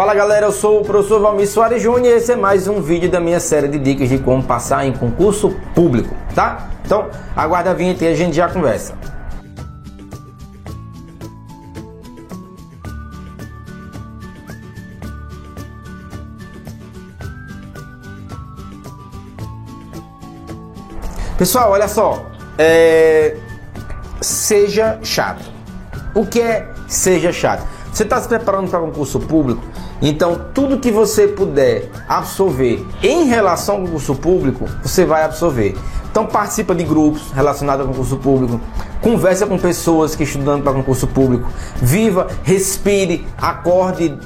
Fala galera, eu sou o professor Valmir Soares Júnior e esse é mais um vídeo da minha série de dicas de como passar em concurso público, tá? Então, aguarda a vinheta e a gente já conversa. Pessoal, olha só, é... seja chato. O que é seja chato? Você está se preparando para concurso público? Então, tudo que você puder absorver em relação ao concurso público, você vai absorver. Então, participa de grupos relacionados ao concurso público, conversa com pessoas que estudando para concurso público, viva, respire, acorde,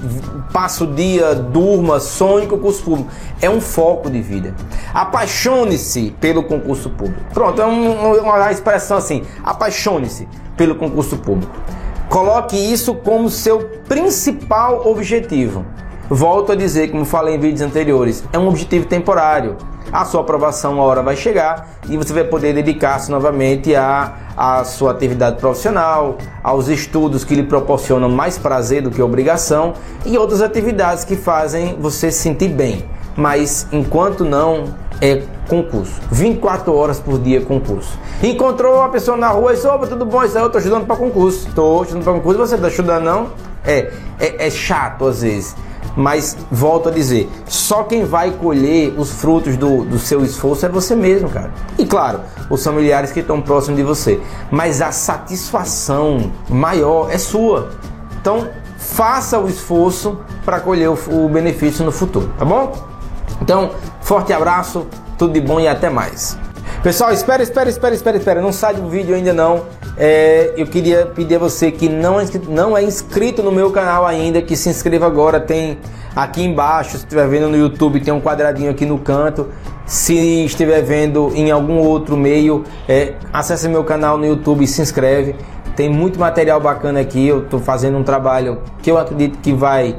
passe o dia, durma, sonhe com o concurso público. É um foco de vida. Apaixone-se pelo concurso público. Pronto, é um, uma expressão assim: apaixone-se pelo concurso público. Coloque isso como seu principal objetivo. Volto a dizer, como falei em vídeos anteriores, é um objetivo temporário. A sua aprovação, uma hora vai chegar e você vai poder dedicar-se novamente à, à sua atividade profissional, aos estudos que lhe proporcionam mais prazer do que obrigação e outras atividades que fazem você se sentir bem. Mas enquanto não, é concurso. 24 horas por dia concurso. Encontrou uma pessoa na rua e disse, opa, tudo bom? Isso aí eu tô estudando para concurso. Tô estudando para concurso, você tá estudando não? É, é, é chato às vezes. Mas volto a dizer, só quem vai colher os frutos do, do seu esforço é você mesmo, cara. E claro, os familiares que estão próximos de você. Mas a satisfação maior é sua. Então, faça o esforço para colher o, o benefício no futuro, tá bom? Então, forte abraço, tudo de bom e até mais. Pessoal, espera, espera, espera, espera, espera. Não sai do vídeo ainda não. É, eu queria pedir a você que não é, inscrito, não é inscrito no meu canal ainda, que se inscreva agora. Tem aqui embaixo, se estiver vendo no YouTube, tem um quadradinho aqui no canto. Se estiver vendo em algum outro meio, é, acesse meu canal no YouTube e se inscreve. Tem muito material bacana aqui. Eu estou fazendo um trabalho que eu acredito que vai